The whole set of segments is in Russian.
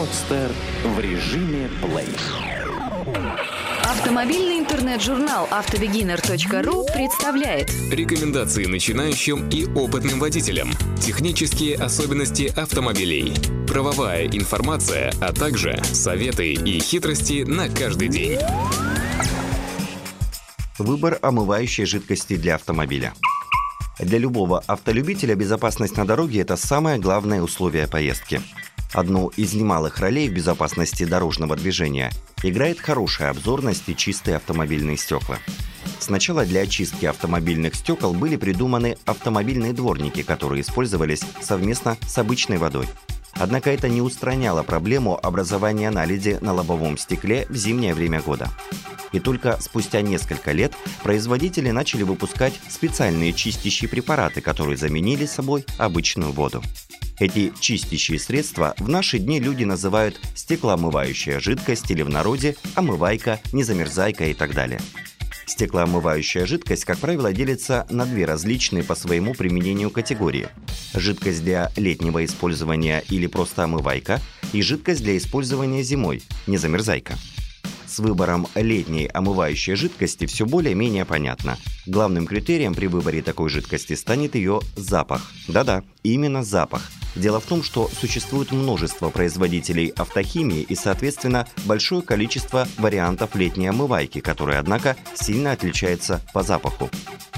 Подстер в режиме плей. Автомобильный интернет-журнал автобегинер.ру представляет Рекомендации начинающим и опытным водителям. Технические особенности автомобилей. Правовая информация, а также советы и хитрости на каждый день. Выбор омывающей жидкости для автомобиля. Для любого автолюбителя безопасность на дороге – это самое главное условие поездки. Одну из немалых ролей в безопасности дорожного движения играет хорошая обзорность и чистые автомобильные стекла. Сначала для очистки автомобильных стекол были придуманы автомобильные дворники, которые использовались совместно с обычной водой. Однако это не устраняло проблему образования наледи на лобовом стекле в зимнее время года. И только спустя несколько лет производители начали выпускать специальные чистящие препараты, которые заменили собой обычную воду. Эти чистящие средства в наши дни люди называют стеклоомывающая жидкость или в народе омывайка, незамерзайка и так далее. Стеклоомывающая жидкость, как правило, делится на две различные по своему применению категории. Жидкость для летнего использования или просто омывайка и жидкость для использования зимой, незамерзайка. С выбором летней омывающей жидкости все более-менее понятно. Главным критерием при выборе такой жидкости станет ее запах. Да-да, именно запах. Дело в том, что существует множество производителей автохимии и, соответственно, большое количество вариантов летней омывайки, которые, однако, сильно отличаются по запаху.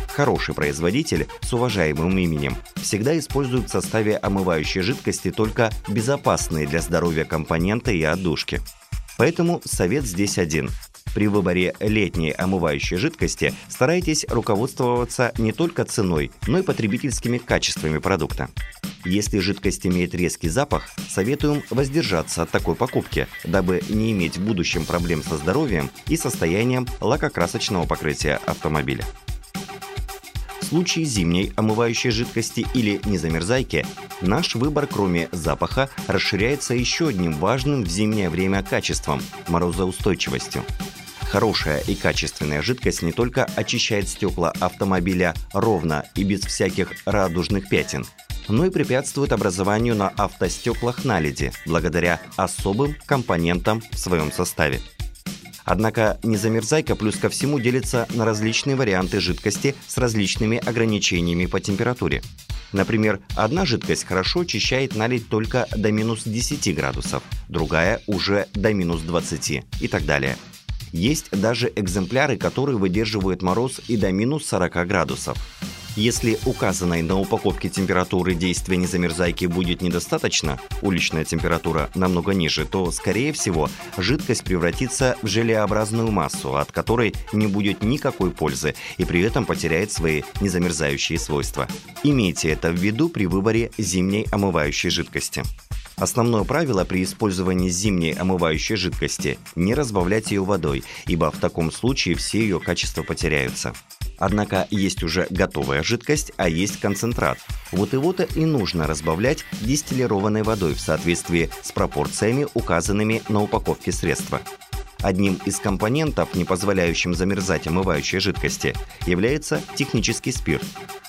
Хороший производитель с уважаемым именем всегда использует в составе омывающей жидкости только безопасные для здоровья компоненты и отдушки. Поэтому совет здесь один. При выборе летней омывающей жидкости старайтесь руководствоваться не только ценой, но и потребительскими качествами продукта. Если жидкость имеет резкий запах, советуем воздержаться от такой покупки, дабы не иметь в будущем проблем со здоровьем и состоянием лакокрасочного покрытия автомобиля случае зимней омывающей жидкости или незамерзайки, наш выбор, кроме запаха, расширяется еще одним важным в зимнее время качеством – морозоустойчивостью. Хорошая и качественная жидкость не только очищает стекла автомобиля ровно и без всяких радужных пятен, но и препятствует образованию на автостеклах наледи благодаря особым компонентам в своем составе. Однако незамерзайка плюс ко всему делится на различные варианты жидкости с различными ограничениями по температуре. Например, одна жидкость хорошо очищает налить только до минус 10 градусов, другая уже до минус 20 и так далее. Есть даже экземпляры, которые выдерживают мороз и до минус 40 градусов. Если указанной на упаковке температуры действия незамерзайки будет недостаточно, уличная температура намного ниже, то, скорее всего, жидкость превратится в желеобразную массу, от которой не будет никакой пользы и при этом потеряет свои незамерзающие свойства. Имейте это в виду при выборе зимней омывающей жидкости. Основное правило при использовании зимней омывающей жидкости – не разбавлять ее водой, ибо в таком случае все ее качества потеряются. Однако есть уже готовая жидкость, а есть концентрат. Вот его-то и нужно разбавлять дистиллированной водой в соответствии с пропорциями, указанными на упаковке средства. Одним из компонентов, не позволяющим замерзать омывающей жидкости, является технический спирт.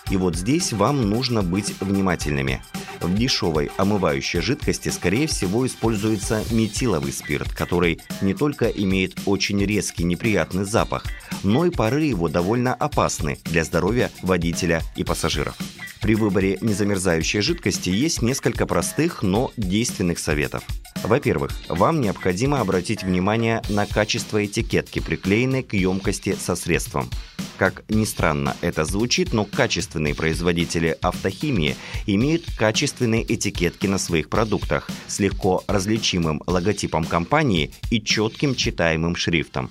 И вот здесь вам нужно быть внимательными. В дешевой омывающей жидкости, скорее всего, используется метиловый спирт, который не только имеет очень резкий неприятный запах, но и пары его довольно опасны для здоровья водителя и пассажиров. При выборе незамерзающей жидкости есть несколько простых, но действенных советов. Во-первых, вам необходимо обратить внимание на качество этикетки, приклеенной к емкости со средством. Как ни странно это звучит, но качественные производители автохимии имеют качественные этикетки на своих продуктах с легко различимым логотипом компании и четким читаемым шрифтом.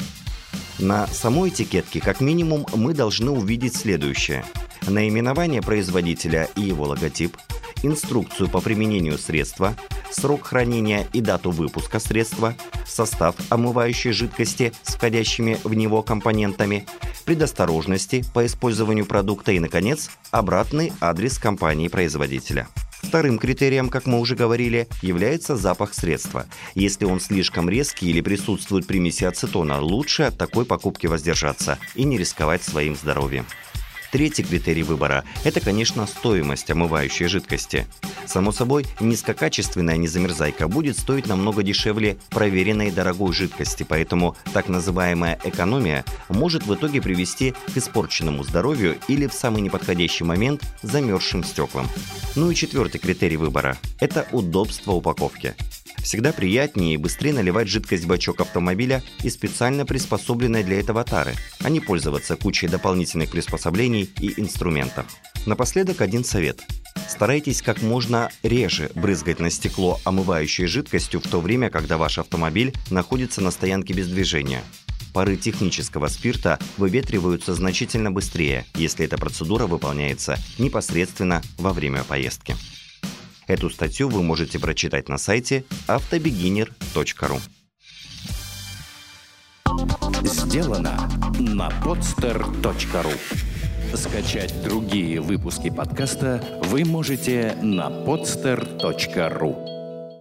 На самой этикетке, как минимум, мы должны увидеть следующее. Наименование производителя и его логотип, инструкцию по применению средства, срок хранения и дату выпуска средства, состав омывающей жидкости с входящими в него компонентами, предосторожности по использованию продукта и, наконец, обратный адрес компании-производителя. Вторым критерием, как мы уже говорили, является запах средства. Если он слишком резкий или присутствует примеси ацетона, лучше от такой покупки воздержаться и не рисковать своим здоровьем. Третий критерий выбора – это, конечно, стоимость омывающей жидкости. Само собой, низкокачественная незамерзайка будет стоить намного дешевле проверенной дорогой жидкости, поэтому так называемая экономия может в итоге привести к испорченному здоровью или в самый неподходящий момент замерзшим стеклам. Ну и четвертый критерий выбора – это удобство упаковки. Всегда приятнее и быстрее наливать жидкость в бачок автомобиля и специально приспособленной для этого тары, а не пользоваться кучей дополнительных приспособлений и инструментов. Напоследок один совет. Старайтесь как можно реже брызгать на стекло омывающей жидкостью в то время, когда ваш автомобиль находится на стоянке без движения. Пары технического спирта выветриваются значительно быстрее, если эта процедура выполняется непосредственно во время поездки. Эту статью вы можете прочитать на сайте автобегинер.ру. Сделано на podster.ru Скачать другие выпуски подкаста вы можете на podster.ru